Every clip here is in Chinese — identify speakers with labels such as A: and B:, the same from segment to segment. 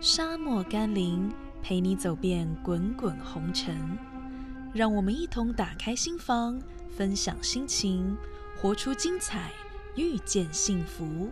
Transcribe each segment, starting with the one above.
A: 沙漠甘霖，陪你走遍滚滚红尘。让我们一同打开心房，分享心情，活出精彩，遇见幸福。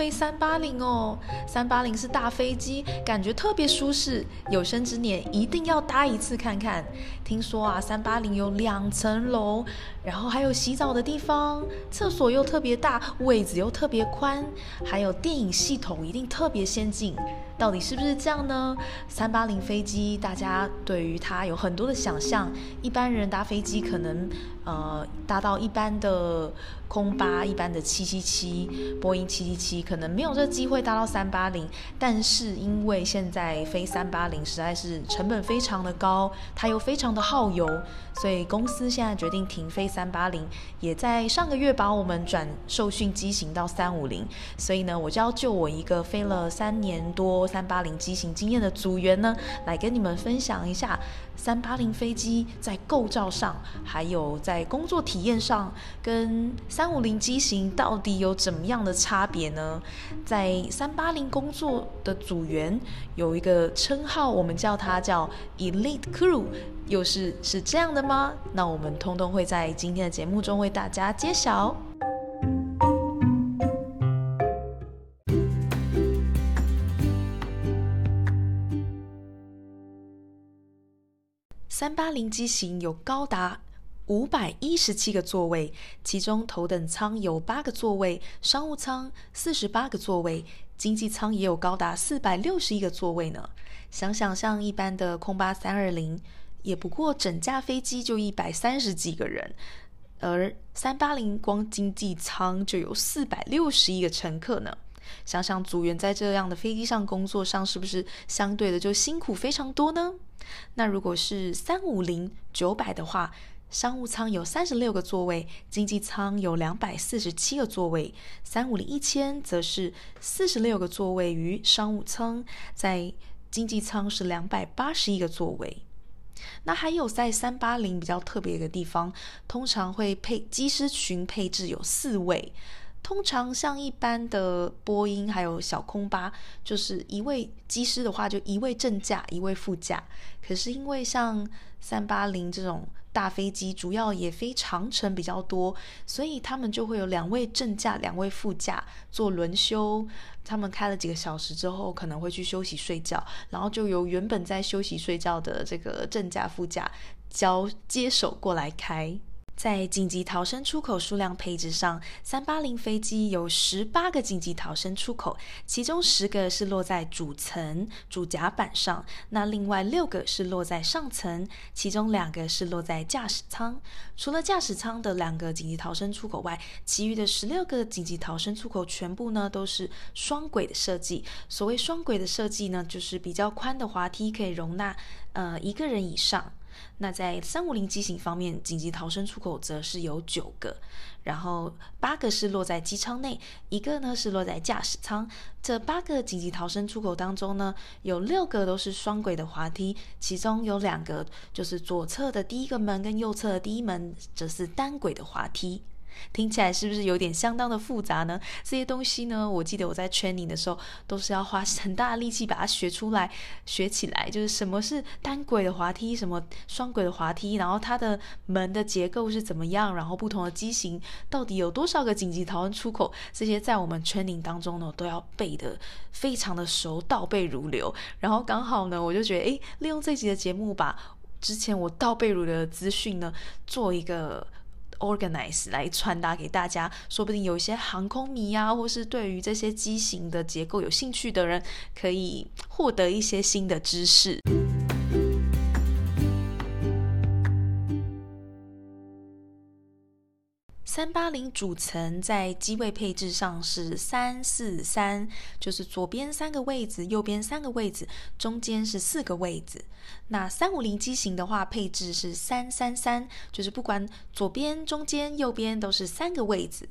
B: 飞三八零哦！三八零是大飞机，感觉特别舒适，有生之年一定要搭一次看看。听说啊，三八零有两层楼，然后还有洗澡的地方，厕所又特别大，位子又特别宽，还有电影系统一定特别先进。到底是不是这样呢？三八零飞机，大家对于它有很多的想象。一般人搭飞机可能，呃，搭到一般的空巴、一般的七七七、波音七七七，可能没有这机会搭到三八零。但是因为现在飞三八零实在是成本非常的高，它又非常的耗油，所以公司现在决定停飞三八零，也在上个月把我们转受训机型到三五零。所以呢，我就要就我一个飞了三年多。三八零机型经验的组员呢，来跟你们分享一下三八零飞机在构造上，还有在在工作体验上，跟三五零机型到底有怎么样的差别呢？在三八零工作的组员有一个称号，我们叫它叫 Elite Crew，又是是这样的吗？那我们通通会在今天的节目中为大家揭晓。三八零机型有高达五百一十七个座位，其中头等舱有八个座位，商务舱四十八个座位，经济舱也有高达四百六十一个座位呢。想想像一般的空巴三二零，也不过整架飞机就一百三十几个人，而三八零光经济舱就有四百六十一个乘客呢。想想组员在这样的飞机上工作上，是不是相对的就辛苦非常多呢？那如果是三五零九百的话，商务舱有三十六个座位，经济舱有两百四十七个座位；三五零一千则是四十六个座位于商务舱，在经济舱是两百八十一个座位。那还有在三八零比较特别的地方，通常会配机师群配置有四位。通常像一般的波音还有小空巴，就是一位机师的话，就一位正驾，一位副驾。可是因为像三八零这种大飞机，主要也飞长城比较多，所以他们就会有两位正驾，两位副驾做轮休。他们开了几个小时之后，可能会去休息睡觉，然后就由原本在休息睡觉的这个正驾、副驾交接手过来开。在紧急逃生出口数量配置上，三八零飞机有十八个紧急逃生出口，其中十个是落在主层主甲板上，那另外六个是落在上层，其中两个是落在驾驶舱。除了驾驶舱的两个紧急逃生出口外，其余的十六个紧急逃生出口全部呢都是双轨的设计。所谓双轨的设计呢，就是比较宽的滑梯可以容纳呃一个人以上。那在三五零机型方面，紧急逃生出口则是有九个，然后八个是落在机舱内，一个呢是落在驾驶舱。这八个紧急逃生出口当中呢，有六个都是双轨的滑梯，其中有两个就是左侧的第一个门跟右侧的第一门则是单轨的滑梯。听起来是不是有点相当的复杂呢？这些东西呢，我记得我在 training 的时候都是要花很大的力气把它学出来、学起来。就是什么是单轨的滑梯，什么双轨的滑梯，然后它的门的结构是怎么样，然后不同的机型到底有多少个紧急逃生出口，这些在我们 training 当中呢都要背的非常的熟，倒背如流。然后刚好呢，我就觉得，诶，利用这集的节目，把之前我倒背如流的资讯呢做一个。Organize 来传达给大家，说不定有一些航空迷啊，或是对于这些机型的结构有兴趣的人，可以获得一些新的知识。三八零主层在机位配置上是三四三，就是左边三个位子，右边三个位子，中间是四个位子。那三五零机型的话，配置是三三三，就是不管左边、中间、右边都是三个位子。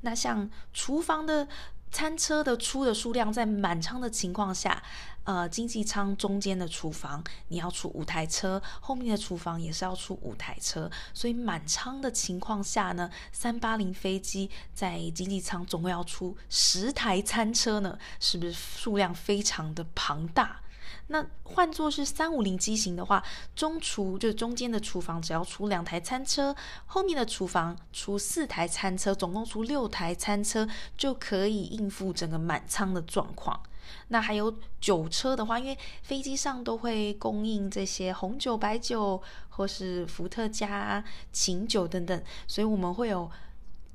B: 那像厨房的餐车的出的数量在满仓的情况下，呃，经济舱中间的厨房你要出五台车，后面的厨房也是要出五台车，所以满舱的情况下呢，三八零飞机在经济舱总共要出十台餐车呢，是不是数量非常的庞大？那换作是三五零机型的话，中厨就是中间的厨房只要出两台餐车，后面的厨房出四台餐车，总共出六台餐车就可以应付整个满舱的状况。那还有酒车的话，因为飞机上都会供应这些红酒、白酒或是伏特加、琴酒等等，所以我们会有。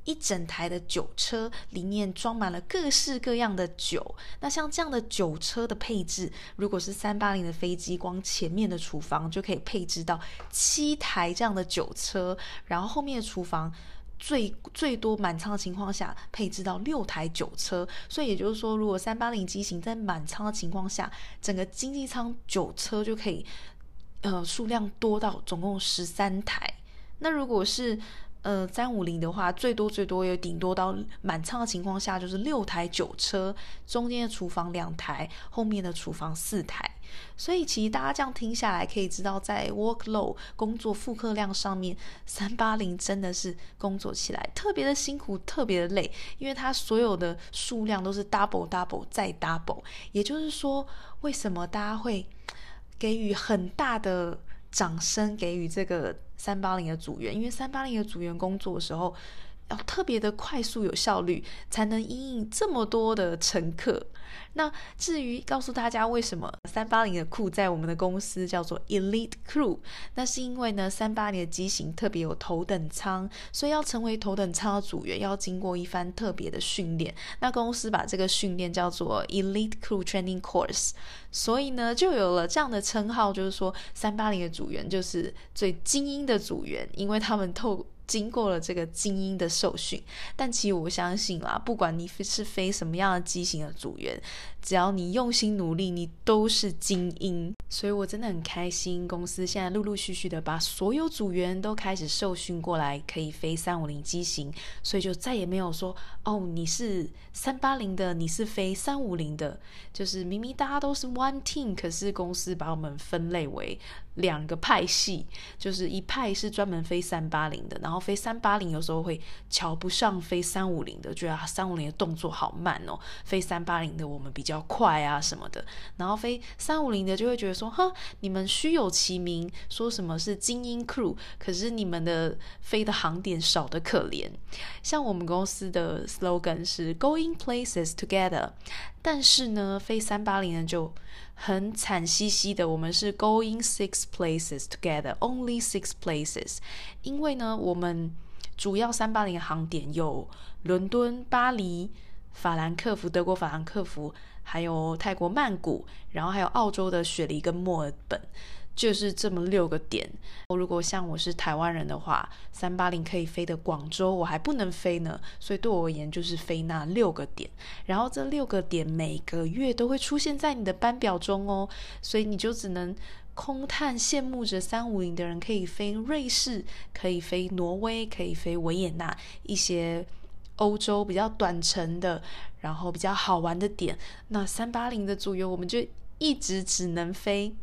B: 一整台的酒车里面装满了各式各样的酒。那像这样的酒车的配置，如果是三八零的飞机，光前面的厨房就可以配置到七台这样的酒车，然后后面的厨房最最多满仓的情况下配置到六台酒车。所以也就是说，如果三八零机型在满仓的情况下，整个经济舱酒车就可以呃数量多到总共十三台。那如果是呃，三五零的话，最多最多也顶多到满仓的情况下，就是六台九车，中间的厨房两台，后面的厨房四台。所以其实大家这样听下来，可以知道在 workload 工作负荷量上面，三八零真的是工作起来特别的辛苦，特别的累，因为它所有的数量都是 double double 再 double。也就是说，为什么大家会给予很大的掌声给予这个？三八零的组员，因为三八零的组员工作的时候要特别的快速有效率，才能应应这么多的乘客。那至于告诉大家为什么三八零的库在我们的公司叫做 Elite Crew，那是因为呢三八零的机型特别有头等舱，所以要成为头等舱的组员要经过一番特别的训练。那公司把这个训练叫做 Elite Crew Training Course，所以呢就有了这样的称号，就是说三八零的组员就是最精英的组员，因为他们透。经过了这个精英的受训，但其实我相信啦，不管你是飞什么样的机型的组员，只要你用心努力，你都是精英。所以我真的很开心，公司现在陆陆续续的把所有组员都开始受训过来，可以飞三五零机型，所以就再也没有说哦，你是三八零的，你是飞三五零的，就是明明大家都是 one team，可是公司把我们分类为。两个派系，就是一派是专门飞三八零的，然后飞三八零有时候会瞧不上飞三五零的，觉得三五零的动作好慢哦，飞三八零的我们比较快啊什么的，然后飞三五零的就会觉得说，哼，你们虚有其名，说什么是精英 crew，可是你们的飞的航点少得可怜。像我们公司的 slogan 是 Going places together，但是呢，飞三八零的就。很惨兮兮的，我们是 going six places together, only six places。因为呢，我们主要三八零航点有伦敦、巴黎、法兰克福（德国法兰克福），还有泰国曼谷，然后还有澳洲的雪梨跟墨尔本。就是这么六个点。如果像我是台湾人的话，三八零可以飞的广州，我还不能飞呢。所以对我而言，就是飞那六个点。然后这六个点每个月都会出现在你的班表中哦。所以你就只能空叹羡慕着三五零的人可以飞瑞士，可以飞挪威，可以飞维也纳一些欧洲比较短程的，然后比较好玩的点。那三八零的组员，我们就一直只能飞。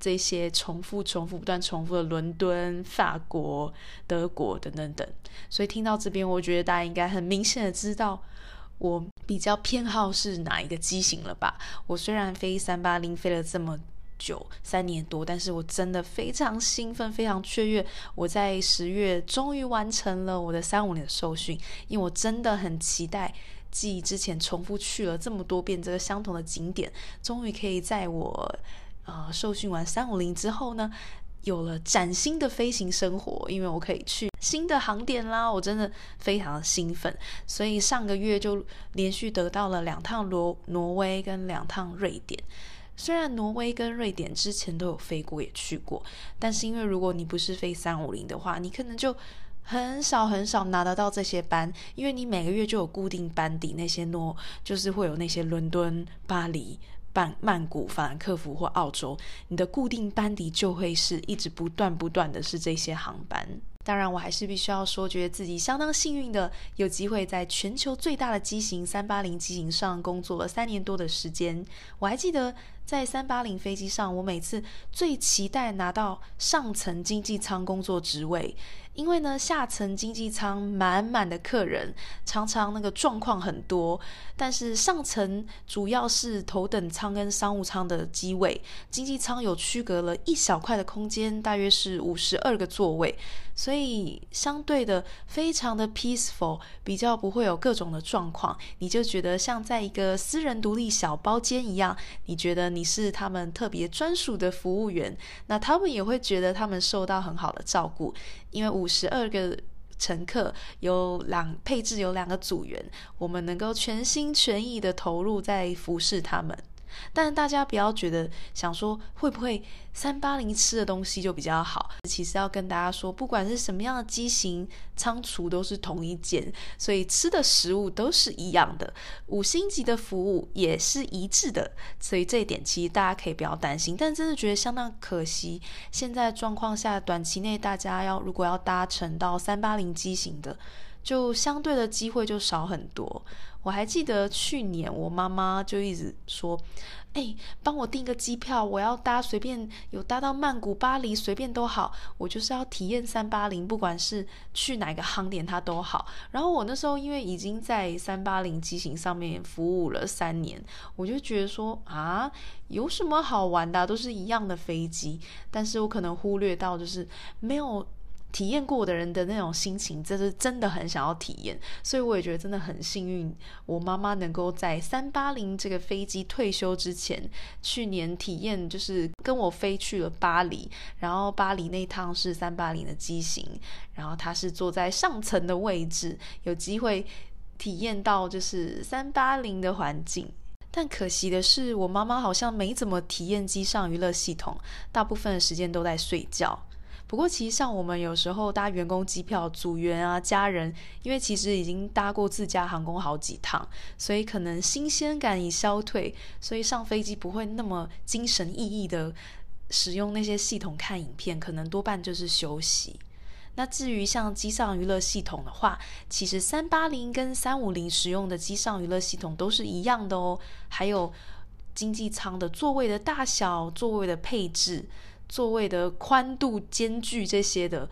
B: 这些重复、重复、不断重复的伦敦、法国、德国等等等，所以听到这边，我觉得大家应该很明显的知道我比较偏好是哪一个机型了吧？我虽然飞三八零飞了这么久，三年多，但是我真的非常兴奋，非常雀跃。我在十月终于完成了我的三五年的受训，因为我真的很期待，记忆之前重复去了这么多遍这个相同的景点，终于可以在我。呃，受训完三五零之后呢，有了崭新的飞行生活，因为我可以去新的航点啦，我真的非常的兴奋。所以上个月就连续得到了两趟挪挪威跟两趟瑞典。虽然挪威跟瑞典之前都有飞过，也去过，但是因为如果你不是飞三五零的话，你可能就很少很少拿得到这些班，因为你每个月就有固定班底，那些挪就是会有那些伦敦、巴黎。曼曼谷、法兰克福或澳洲，你的固定班底就会是一直不断不断的是这些航班。当然，我还是必须要说，觉得自己相当幸运的，有机会在全球最大的机型三八零机型上工作了三年多的时间。我还记得。在三八零飞机上，我每次最期待拿到上层经济舱工作职位，因为呢，下层经济舱满满的客人，常常那个状况很多。但是上层主要是头等舱跟商务舱的机位，经济舱有区隔了一小块的空间，大约是五十二个座位，所以相对的非常的 peaceful，比较不会有各种的状况，你就觉得像在一个私人独立小包间一样，你觉得。你是他们特别专属的服务员，那他们也会觉得他们受到很好的照顾，因为五十二个乘客有两配置有两个组员，我们能够全心全意的投入在服侍他们。但大家不要觉得想说会不会三八零吃的东西就比较好，其实要跟大家说，不管是什么样的机型，仓储都是同一件，所以吃的食物都是一样的，五星级的服务也是一致的，所以这一点其实大家可以不要担心。但真的觉得相当可惜，现在状况下，短期内大家要如果要搭乘到三八零机型的。就相对的机会就少很多。我还记得去年我妈妈就一直说：“哎，帮我订个机票，我要搭随便有搭到曼谷、巴黎，随便都好，我就是要体验三八零，不管是去哪个航点它都好。”然后我那时候因为已经在三八零机型上面服务了三年，我就觉得说啊，有什么好玩的，都是一样的飞机，但是我可能忽略到就是没有。体验过的人的那种心情，这是真的很想要体验，所以我也觉得真的很幸运，我妈妈能够在三八零这个飞机退休之前，去年体验就是跟我飞去了巴黎，然后巴黎那趟是三八零的机型，然后她是坐在上层的位置，有机会体验到就是三八零的环境，但可惜的是，我妈妈好像没怎么体验机上娱乐系统，大部分的时间都在睡觉。不过，其实像我们有时候搭员工机票，组员啊、家人，因为其实已经搭过自家航空好几趟，所以可能新鲜感已消退，所以上飞机不会那么精神奕奕的使用那些系统看影片，可能多半就是休息。那至于像机上娱乐系统的话，其实三八零跟三五零使用的机上娱乐系统都是一样的哦，还有经济舱的座位的大小、座位的配置。座位的宽度、间距这些的，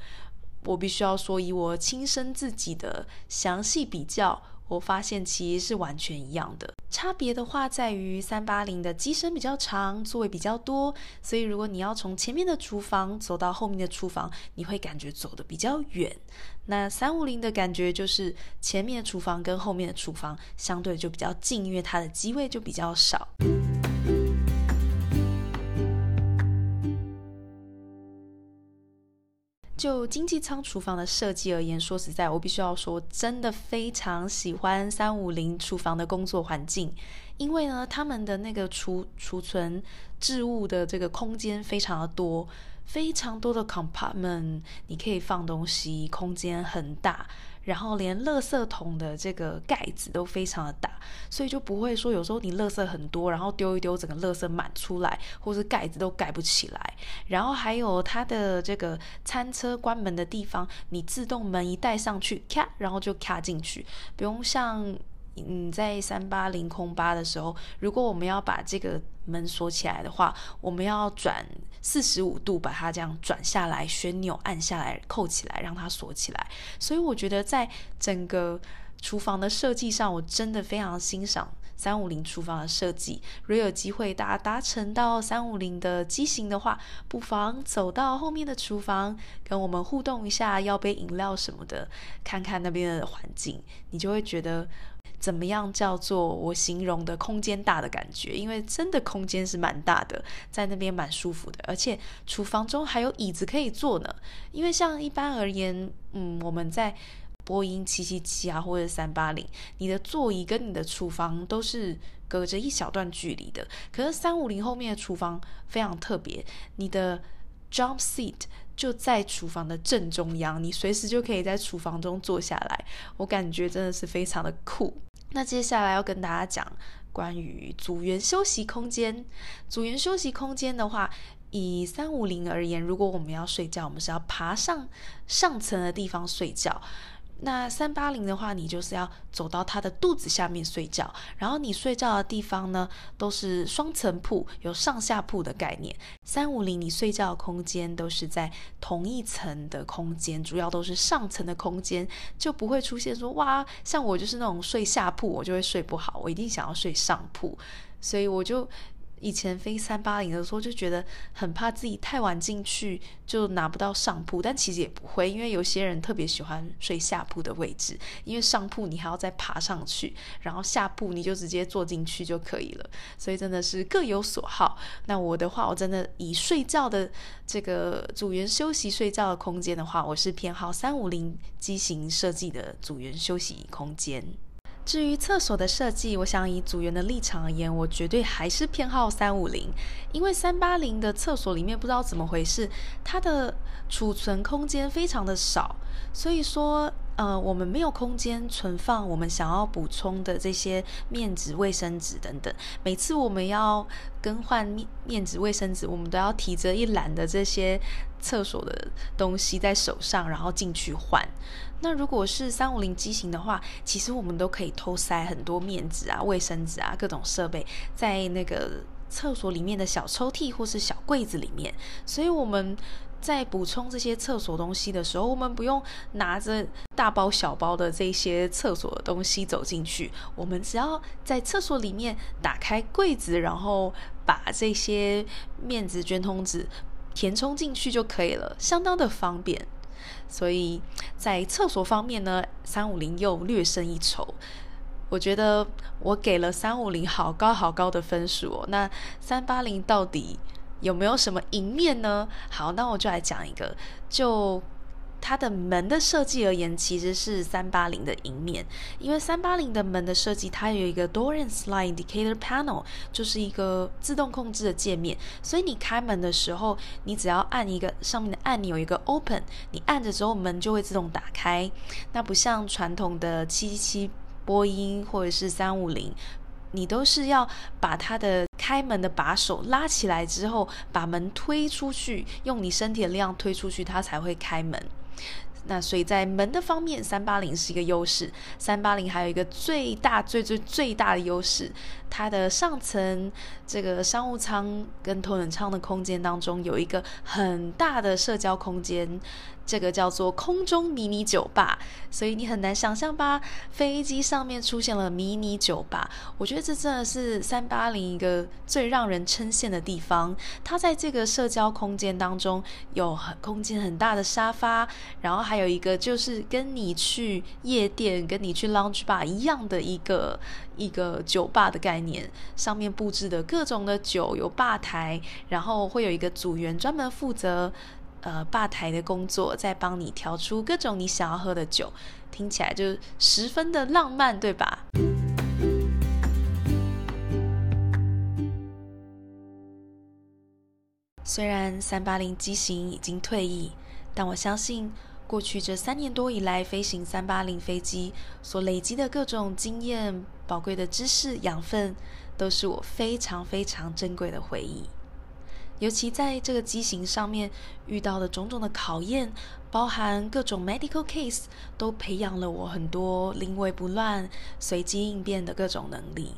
B: 我必须要说，以我亲身自己的详细比较，我发现其实是完全一样的。差别的话，在于三八零的机身比较长，座位比较多，所以如果你要从前面的厨房走到后面的厨房，你会感觉走的比较远。那三五零的感觉就是前面的厨房跟后面的厨房相对就比较近，因为它的机位就比较少。就经济舱厨房的设计而言，说实在，我必须要说，真的非常喜欢三五零厨房的工作环境，因为呢，他们的那个储储存置物的这个空间非常的多，非常多的 compartment，你可以放东西，空间很大。然后连垃圾桶的这个盖子都非常的大，所以就不会说有时候你垃圾很多，然后丢一丢，整个垃圾满出来，或是盖子都盖不起来。然后还有它的这个餐车关门的地方，你自动门一带上去，咔，然后就卡进去，不用像。你在三八零空八的时候，如果我们要把这个门锁起来的话，我们要转四十五度把它这样转下来，旋钮按下来，扣起来，让它锁起来。所以我觉得在整个厨房的设计上，我真的非常欣赏三五零厨房的设计。如果有机会大家搭乘到三五零的机型的话，不妨走到后面的厨房，跟我们互动一下，要杯饮料什么的，看看那边的环境，你就会觉得。怎么样叫做我形容的空间大的感觉？因为真的空间是蛮大的，在那边蛮舒服的，而且厨房中还有椅子可以坐呢。因为像一般而言，嗯，我们在波音七七七啊或者三八零，你的座椅跟你的厨房都是隔着一小段距离的。可是三五零后面的厨房非常特别，你的 jump seat 就在厨房的正中央，你随时就可以在厨房中坐下来。我感觉真的是非常的酷。那接下来要跟大家讲关于组员休息空间。组员休息空间的话，以三五零而言，如果我们要睡觉，我们是要爬上上层的地方睡觉。那三八零的话，你就是要走到它的肚子下面睡觉，然后你睡觉的地方呢，都是双层铺，有上下铺的概念。三五零你睡觉的空间都是在同一层的空间，主要都是上层的空间，就不会出现说哇，像我就是那种睡下铺，我就会睡不好，我一定想要睡上铺，所以我就。以前飞三八零的时候，就觉得很怕自己太晚进去就拿不到上铺，但其实也不会，因为有些人特别喜欢睡下铺的位置，因为上铺你还要再爬上去，然后下铺你就直接坐进去就可以了，所以真的是各有所好。那我的话，我真的以睡觉的这个组员休息睡觉的空间的话，我是偏好三五零机型设计的组员休息空间。至于厕所的设计，我想以组员的立场而言，我绝对还是偏好三五零，因为三八零的厕所里面不知道怎么回事，它的储存空间非常的少，所以说，呃，我们没有空间存放我们想要补充的这些面纸、卫生纸等等。每次我们要更换面面纸、卫生纸，我们都要提着一篮的这些厕所的东西在手上，然后进去换。那如果是三五零机型的话，其实我们都可以偷塞很多面纸啊、卫生纸啊、各种设备在那个厕所里面的小抽屉或是小柜子里面。所以我们在补充这些厕所东西的时候，我们不用拿着大包小包的这些厕所的东西走进去，我们只要在厕所里面打开柜子，然后把这些面纸、卷筒纸填充进去就可以了，相当的方便。所以在厕所方面呢，三五零又略胜一筹。我觉得我给了三五零好高好高的分数哦。那三八零到底有没有什么赢面呢？好，那我就来讲一个，就。它的门的设计而言，其实是三八零的迎面，因为三八零的门的设计，它有一个 door and slide indicator panel，就是一个自动控制的界面，所以你开门的时候，你只要按一个上面的按钮，一个 open，你按着之后门就会自动打开。那不像传统的七七七波音或者是三五零，你都是要把它的开门的把手拉起来之后，把门推出去，用你身体的力量推出去，它才会开门。那所以在门的方面，三八零是一个优势。三八零还有一个最大、最最最大的优势，它的上层这个商务舱跟头等舱的空间当中有一个很大的社交空间。这个叫做空中迷你酒吧，所以你很难想象吧？飞机上面出现了迷你酒吧，我觉得这真的是三八零一个最让人称羡的地方。它在这个社交空间当中有很空间很大的沙发，然后还有一个就是跟你去夜店、跟你去 lounge bar 一样的一个一个酒吧的概念，上面布置的各种的酒，有吧台，然后会有一个组员专门负责。呃，吧台的工作在帮你调出各种你想要喝的酒，听起来就十分的浪漫，对吧？虽然三八零机型已经退役，但我相信过去这三年多以来飞行三八零飞机所累积的各种经验、宝贵的知识养分，都是我非常非常珍贵的回忆。尤其在这个机型上面遇到的种种的考验，包含各种 medical case，都培养了我很多临危不乱、随机应变的各种能力。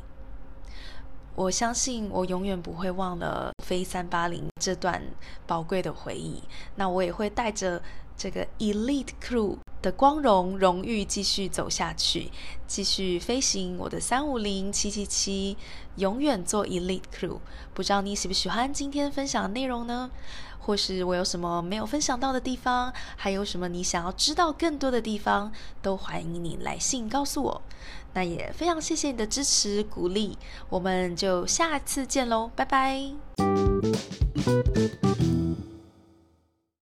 B: 我相信我永远不会忘了飞三八零这段宝贵的回忆。那我也会带着这个 elite crew。的光荣荣誉继续走下去，继续飞行我的三五零七七七，永远做 elite crew。不知道你喜不喜欢今天分享的内容呢？或是我有什么没有分享到的地方，还有什么你想要知道更多的地方，都欢迎你来信告诉我。那也非常谢谢你的支持鼓励，我们就下次见喽，拜拜。